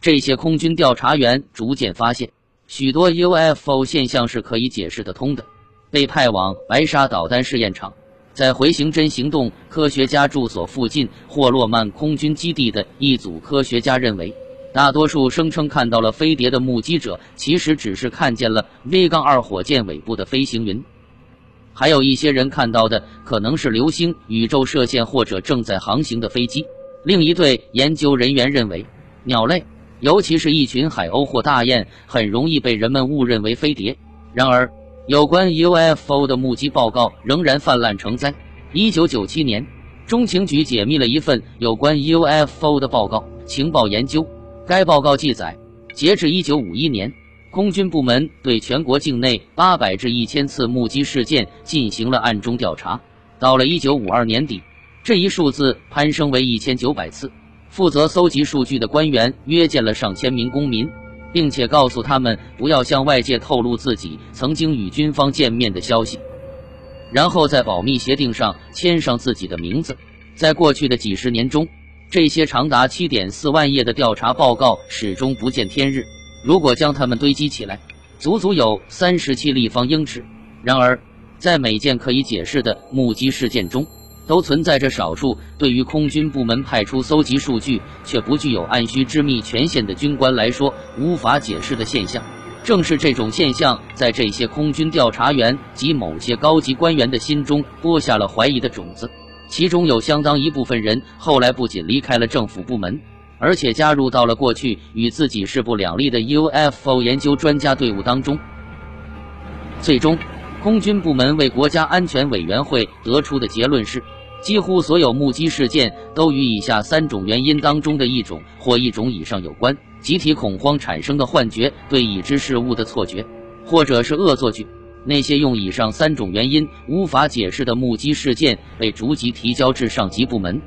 这些空军调查员逐渐发现，许多 UFO 现象是可以解释得通的。被派往白沙导弹试验场，在回形针行动科学家住所附近霍洛曼空军基地的一组科学家认为，大多数声称看到了飞碟的目击者，其实只是看见了 V- 杠二火箭尾部的飞行云。还有一些人看到的可能是流星、宇宙射线或者正在航行的飞机。另一对研究人员认为，鸟类，尤其是一群海鸥或大雁，很容易被人们误认为飞碟。然而，有关 UFO 的目击报告仍然泛滥成灾。一九九七年，中情局解密了一份有关 UFO 的报告情报研究。该报告记载，截至一九五一年。空军部门对全国境内八百至一千次目击事件进行了暗中调查，到了一九五二年底，这一数字攀升为一千九百次。负责搜集数据的官员约见了上千名公民，并且告诉他们不要向外界透露自己曾经与军方见面的消息，然后在保密协定上签上自己的名字。在过去的几十年中，这些长达七点四万页的调查报告始终不见天日。如果将它们堆积起来，足足有三十七立方英尺。然而，在每件可以解释的目击事件中，都存在着少数对于空军部门派出搜集数据却不具有按需知密权限的军官来说无法解释的现象。正是这种现象，在这些空军调查员及某些高级官员的心中播下了怀疑的种子。其中有相当一部分人后来不仅离开了政府部门。而且加入到了过去与自己势不两立的 UFO 研究专家队伍当中。最终，空军部门为国家安全委员会得出的结论是：几乎所有目击事件都与以下三种原因当中的一种或一种以上有关：集体恐慌产生的幻觉、对已知事物的错觉，或者是恶作剧。那些用以上三种原因无法解释的目击事件被逐级提交至上级部门。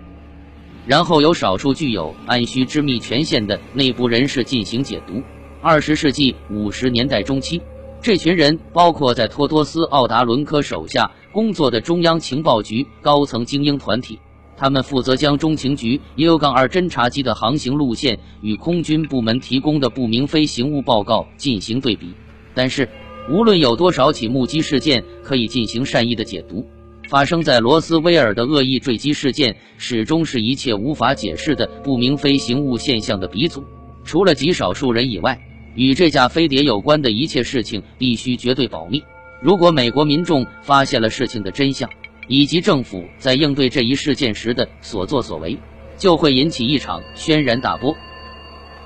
然后由少数具有按需知密权限的内部人士进行解读。二十世纪五十年代中期，这群人包括在托多斯·奥达伦科手下工作的中央情报局高层精英团体，他们负责将中情局 U- 杠二侦察机的航行路线与空军部门提供的不明飞行物报告进行对比。但是，无论有多少起目击事件可以进行善意的解读。发生在罗斯威尔的恶意坠机事件，始终是一切无法解释的不明飞行物现象的鼻祖。除了极少数人以外，与这架飞碟有关的一切事情必须绝对保密。如果美国民众发现了事情的真相，以及政府在应对这一事件时的所作所为，就会引起一场轩然大波。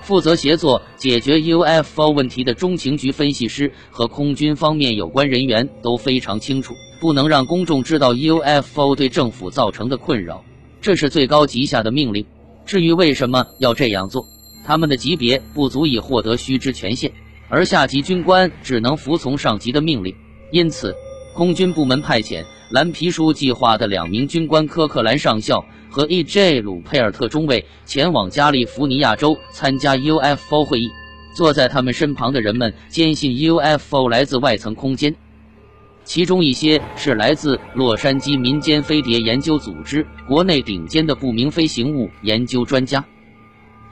负责协作解决 UFO 问题的中情局分析师和空军方面有关人员都非常清楚，不能让公众知道 UFO 对政府造成的困扰，这是最高级下的命令。至于为什么要这样做，他们的级别不足以获得须知权限，而下级军官只能服从上级的命令。因此，空军部门派遣蓝皮书计划的两名军官科克兰上校。和 E.J. 鲁佩尔特中尉前往加利福尼亚州参加 UFO 会议。坐在他们身旁的人们坚信 UFO 来自外层空间，其中一些是来自洛杉矶民间飞碟研究组织，国内顶尖的不明飞行物研究专家。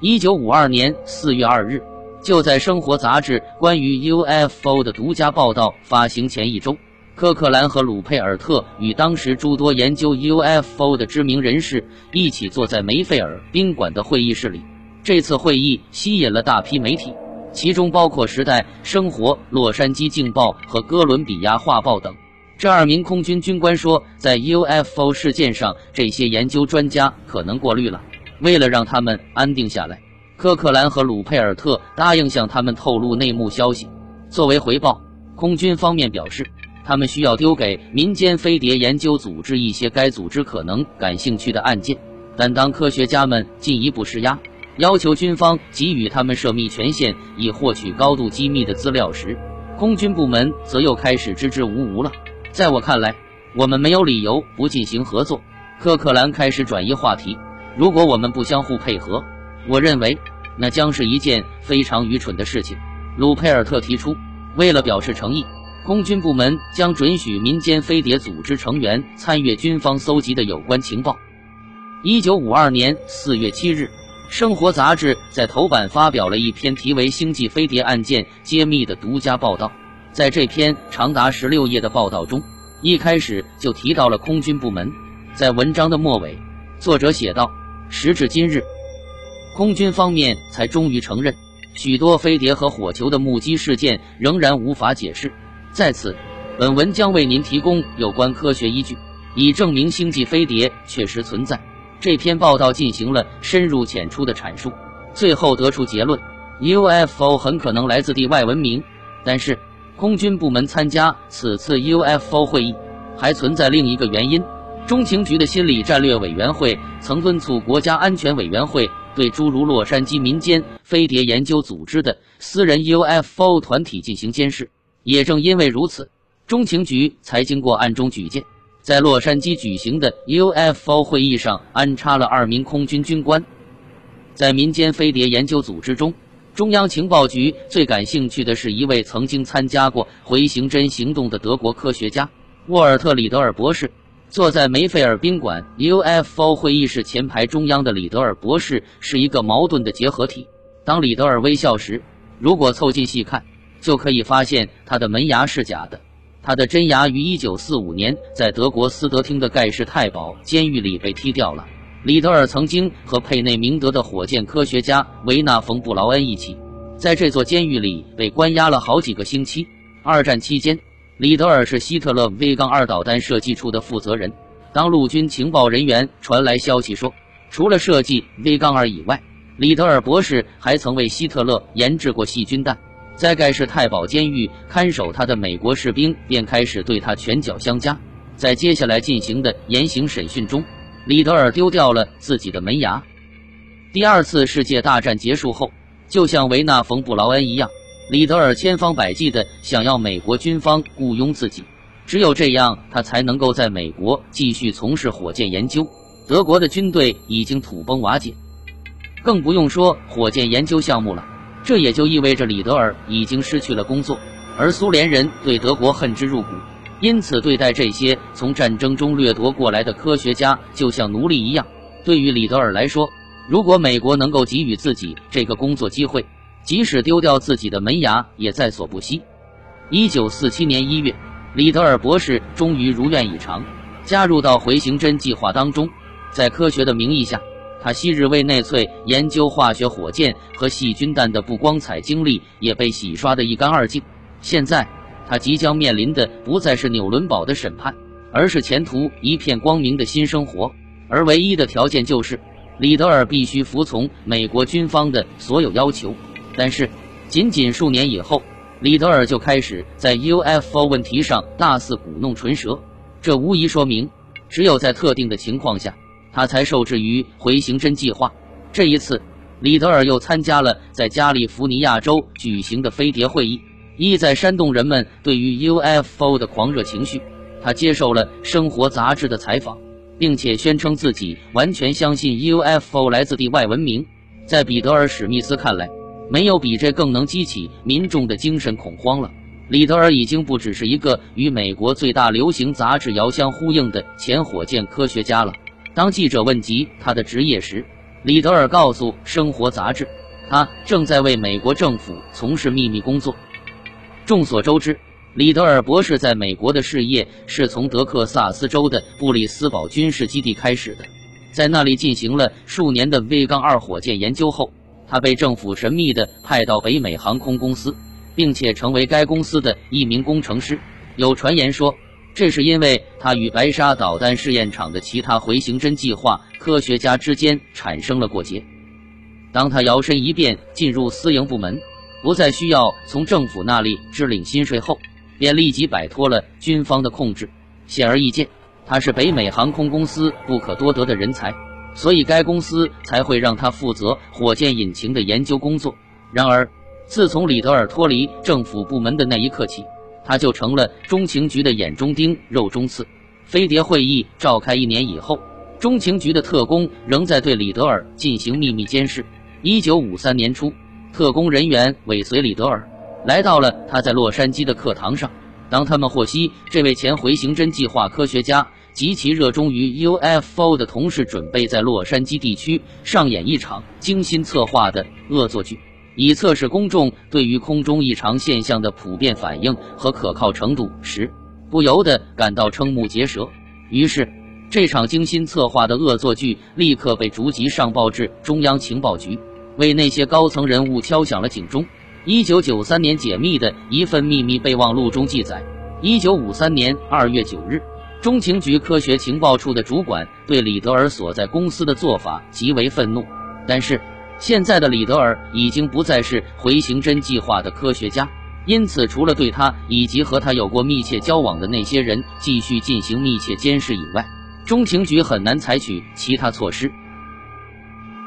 一九五二年四月二日，就在《生活》杂志关于 UFO 的独家报道发行前一周。科克兰和鲁佩尔特与当时诸多研究 UFO 的知名人士一起坐在梅费尔宾馆的会议室里。这次会议吸引了大批媒体，其中包括《时代》《生活》《洛杉矶镜报》和《哥伦比亚画报》等。这二名空军军官说，在 UFO 事件上，这些研究专家可能过滤了。为了让他们安定下来，科克兰和鲁佩尔特答应向他们透露内幕消息。作为回报，空军方面表示。他们需要丢给民间飞碟研究组织一些该组织可能感兴趣的案件，但当科学家们进一步施压，要求军方给予他们涉密权限以获取高度机密的资料时，空军部门则又开始支支吾吾了。在我看来，我们没有理由不进行合作。科克兰开始转移话题。如果我们不相互配合，我认为那将是一件非常愚蠢的事情。鲁佩尔特提出，为了表示诚意。空军部门将准许民间飞碟组织成员参阅军方搜集的有关情报。一九五二年四月七日，生活杂志在头版发表了一篇题为《星际飞碟案件揭秘》的独家报道。在这篇长达十六页的报道中，一开始就提到了空军部门。在文章的末尾，作者写道：“时至今日，空军方面才终于承认，许多飞碟和火球的目击事件仍然无法解释。在此，本文将为您提供有关科学依据，以证明星际飞碟确实存在。”这篇报道进行了深入浅出的阐述，最后得出结论：UFO 很可能来自地外文明。但是，空军部门参加此次 UFO 会议还存在另一个原因。中情局的心理战略委员会曾敦促国家安全委员会对诸如洛杉矶民间飞碟研究组织的私人 UFO 团体进行监视。也正因为如此，中情局才经过暗中举荐。在洛杉矶举行的 UFO 会议上，安插了二名空军军官。在民间飞碟研究组织中，中央情报局最感兴趣的是一位曾经参加过回形针行动的德国科学家沃尔特·里德尔博士。坐在梅菲尔宾馆 UFO 会议室前排中央的李德尔博士是一个矛盾的结合体。当李德尔微笑时，如果凑近细看，就可以发现他的门牙是假的。他的真牙于一九四五年在德国斯德厅的盖世太保监狱里被踢掉了。里德尔曾经和佩内明德的火箭科学家维纳冯布劳恩一起，在这座监狱里被关押了好几个星期。二战期间，里德尔是希特勒 V 杠二导弹设计处的负责人。当陆军情报人员传来消息说，除了设计 V 杠二以外，里德尔博士还曾为希特勒研制过细菌弹。在盖世太保监狱看守他的美国士兵便开始对他拳脚相加。在接下来进行的严刑审讯中，里德尔丢掉了自己的门牙。第二次世界大战结束后，就像维纳冯布劳恩一样，里德尔千方百计地想要美国军方雇佣自己，只有这样，他才能够在美国继续从事火箭研究。德国的军队已经土崩瓦解，更不用说火箭研究项目了。这也就意味着里德尔已经失去了工作，而苏联人对德国恨之入骨，因此对待这些从战争中掠夺过来的科学家就像奴隶一样。对于里德尔来说，如果美国能够给予自己这个工作机会，即使丢掉自己的门牙也在所不惜。一九四七年一月，李德尔博士终于如愿以偿，加入到回形针计划当中，在科学的名义下。他昔日为内粹研究化学火箭和细菌弹的不光彩经历也被洗刷得一干二净。现在，他即将面临的不再是纽伦堡的审判，而是前途一片光明的新生活。而唯一的条件就是，里德尔必须服从美国军方的所有要求。但是，仅仅数年以后，里德尔就开始在 UFO 问题上大肆鼓弄唇舌。这无疑说明，只有在特定的情况下。他才受制于回形针计划。这一次，里德尔又参加了在加利福尼亚州举行的飞碟会议，意在煽动人们对于 UFO 的狂热情绪。他接受了《生活》杂志的采访，并且宣称自己完全相信 UFO 来自地外文明。在彼得尔·史密斯看来，没有比这更能激起民众的精神恐慌了。里德尔已经不只是一个与美国最大流行杂志遥相呼应的前火箭科学家了。当记者问及他的职业时，里德尔告诉《生活》杂志，他正在为美国政府从事秘密工作。众所周知，里德尔博士在美国的事业是从德克萨斯州的布里斯堡军事基地开始的，在那里进行了数年的 V 杠二火箭研究后，他被政府神秘地派到北美航空公司，并且成为该公司的一名工程师。有传言说。这是因为他与白沙导弹试验场的其他回形针计划科学家之间产生了过节。当他摇身一变进入私营部门，不再需要从政府那里支领薪水后，便立即摆脱了军方的控制。显而易见，他是北美航空公司不可多得的人才，所以该公司才会让他负责火箭引擎的研究工作。然而，自从里德尔脱离政府部门的那一刻起，他就成了中情局的眼中钉、肉中刺。飞碟会议召开一年以后，中情局的特工仍在对里德尔进行秘密监视。一九五三年初，特工人员尾随里德尔来到了他在洛杉矶的课堂上。当他们获悉这位前回形针计划科学家极其热衷于 UFO 的同事准备在洛杉矶地区上演一场精心策划的恶作剧，以测试公众对于空中异常现象的普遍反应和可靠程度时，不由得感到瞠目结舌。于是，这场精心策划的恶作剧立刻被逐级上报至中央情报局，为那些高层人物敲响了警钟。一九九三年解密的一份秘密备忘录中记载，一九五三年二月九日，中情局科学情报处的主管对李德尔所在公司的做法极为愤怒。但是，现在的李德尔已经不再是回形针计划的科学家，因此，除了对他以及和他有过密切交往的那些人继续进行密切监视以外，中情局很难采取其他措施。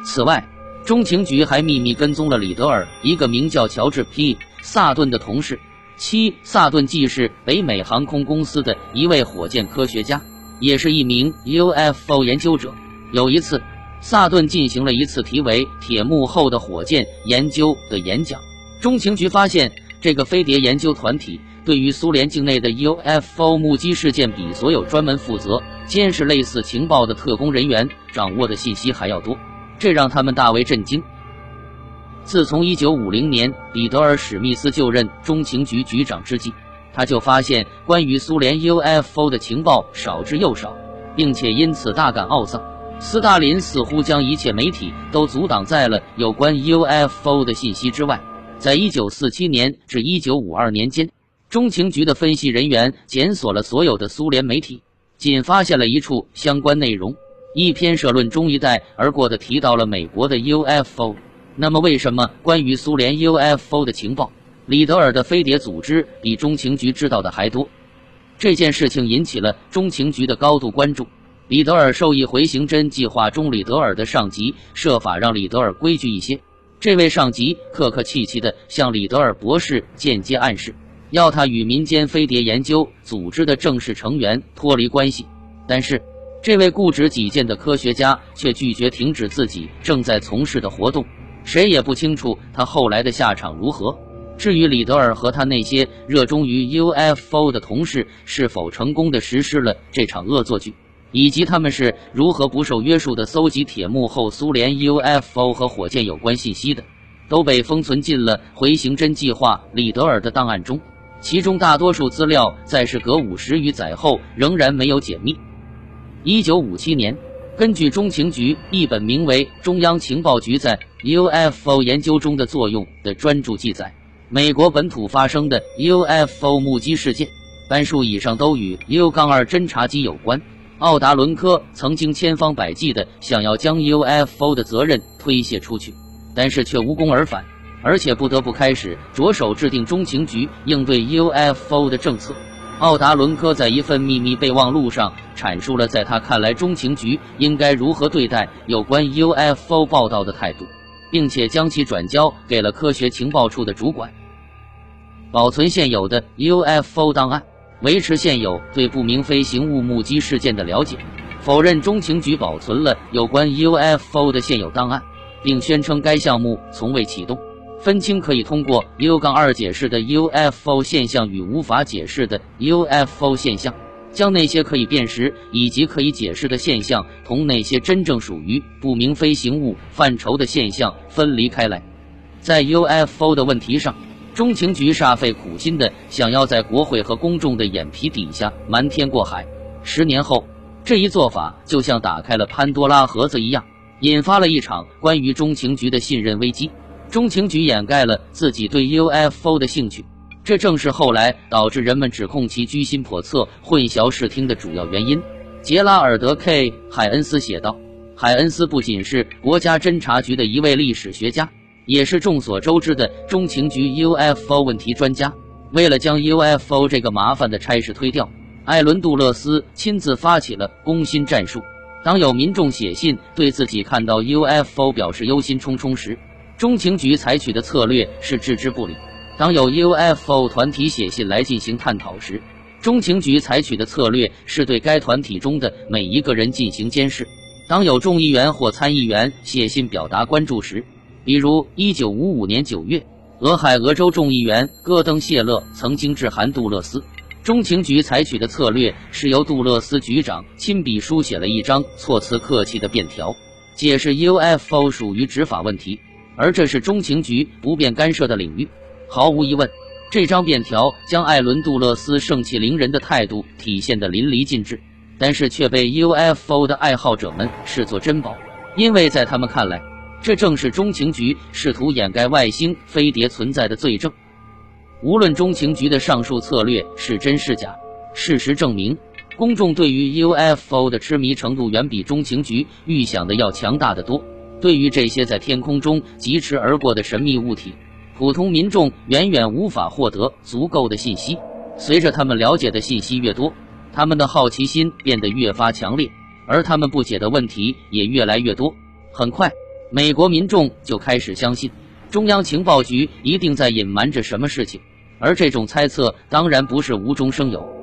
此外，中情局还秘密跟踪了李德尔一个名叫乔治 ·P· 萨顿的同事。七，萨顿既是北美航空公司的一位火箭科学家，也是一名 UFO 研究者。有一次，萨顿进行了一次题为“铁幕后的火箭”研究的演讲。中情局发现，这个飞碟研究团体对于苏联境内的 UFO 目击事件，比所有专门负责监视类似情报的特工人员掌握的信息还要多。这让他们大为震惊。自从1950年彼得尔·史密斯就任中情局局长之际，他就发现关于苏联 UFO 的情报少之又少，并且因此大感懊丧。斯大林似乎将一切媒体都阻挡在了有关 UFO 的信息之外。在1947年至1952年间，中情局的分析人员检索了所有的苏联媒体，仅发现了一处相关内容。一篇社论中一带而过的提到了美国的 UFO，那么为什么关于苏联 UFO 的情报，李德尔的飞碟组织比中情局知道的还多？这件事情引起了中情局的高度关注。李德尔受益回形针计划中，李德尔的上级设法让李德尔规矩一些。这位上级客客气气地向李德尔博士间接暗示，要他与民间飞碟研究组织的正式成员脱离关系。但是。这位固执己见的科学家却拒绝停止自己正在从事的活动，谁也不清楚他后来的下场如何。至于李德尔和他那些热衷于 UFO 的同事是否成功的实施了这场恶作剧，以及他们是如何不受约束的搜集铁幕后苏联 UFO 和火箭有关信息的，都被封存进了回形针计划李德尔的档案中，其中大多数资料在时隔五十余载后仍然没有解密。一九五七年，根据中情局一本名为《中央情报局在 UFO 研究中的作用》的专著记载，美国本土发生的 UFO 目击事件，半数以上都与 U- 二侦察机有关。奥达伦科曾经千方百计地想要将 UFO 的责任推卸出去，但是却无功而返，而且不得不开始着手制定中情局应对 UFO 的政策。奥达伦科在一份秘密备忘录上阐述了在他看来中情局应该如何对待有关 UFO 报道的态度，并且将其转交给了科学情报处的主管，保存现有的 UFO 档案，维持现有对不明飞行物目击事件的了解，否认中情局保存了有关 UFO 的现有档案，并宣称该项目从未启动。分清可以通过 U- 杠二解释的 UFO 现象与无法解释的 UFO 现象，将那些可以辨识以及可以解释的现象同那些真正属于不明飞行物范畴的现象分离开来。在 UFO 的问题上，中情局煞费苦心的想要在国会和公众的眼皮底下瞒天过海。十年后，这一做法就像打开了潘多拉盒子一样，引发了一场关于中情局的信任危机。中情局掩盖了自己对 UFO 的兴趣，这正是后来导致人们指控其居心叵测、混淆视听的主要原因。杰拉尔德 ·K· 海恩斯写道：“海恩斯不仅是国家侦察局的一位历史学家，也是众所周知的中情局 UFO 问题专家。为了将 UFO 这个麻烦的差事推掉，艾伦·杜勒斯亲自发起了攻心战术。当有民众写信对自己看到 UFO 表示忧心忡忡时，中情局采取的策略是置之不理。当有 UFO 团体写信来进行探讨时，中情局采取的策略是对该团体中的每一个人进行监视。当有众议员或参议员写信表达关注时，比如1955年9月，俄亥俄州众议员戈登谢勒曾经致函杜勒斯，中情局采取的策略是由杜勒斯局长亲笔书写了一张措辞客气的便条，解释 UFO 属于执法问题，而这是中情局不便干涉的领域。毫无疑问，这张便条将艾伦·杜勒斯盛气凌人的态度体现得淋漓尽致，但是却被 UFO 的爱好者们视作珍宝，因为在他们看来，这正是中情局试图掩盖外星飞碟存在的罪证。无论中情局的上述策略是真是假，事实证明，公众对于 UFO 的痴迷程度远比中情局预想的要强大的多。对于这些在天空中疾驰而过的神秘物体，普通民众远远无法获得足够的信息。随着他们了解的信息越多，他们的好奇心变得越发强烈，而他们不解的问题也越来越多。很快，美国民众就开始相信。中央情报局一定在隐瞒着什么事情，而这种猜测当然不是无中生有。